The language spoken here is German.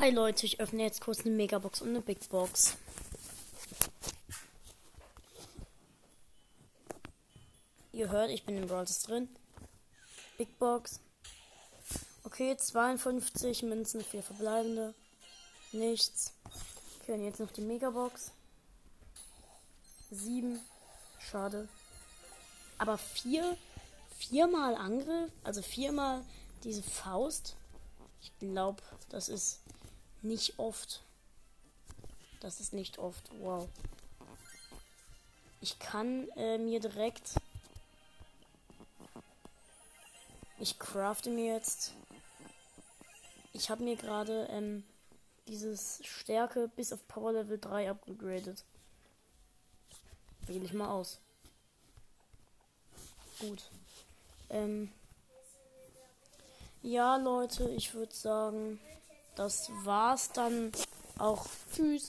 Hi Leute, ich öffne jetzt kurz eine Megabox und eine Big Box. Ihr hört, ich bin im Brawl drin. Big Box. Okay, 52 Münzen, 4 verbleibende. Nichts. Okay, und jetzt noch die Megabox. 7. Schade. Aber 4. Viermal Angriff, also viermal diese Faust. Ich glaube, das ist nicht oft. Das ist nicht oft. Wow. Ich kann äh, mir direkt. Ich crafte mir jetzt. Ich habe mir gerade ähm, dieses Stärke bis auf Power Level 3 upgradet. Wähle ich mal aus. Gut. Ähm, ja, Leute, ich würde sagen, das war's dann auch. Tschüss.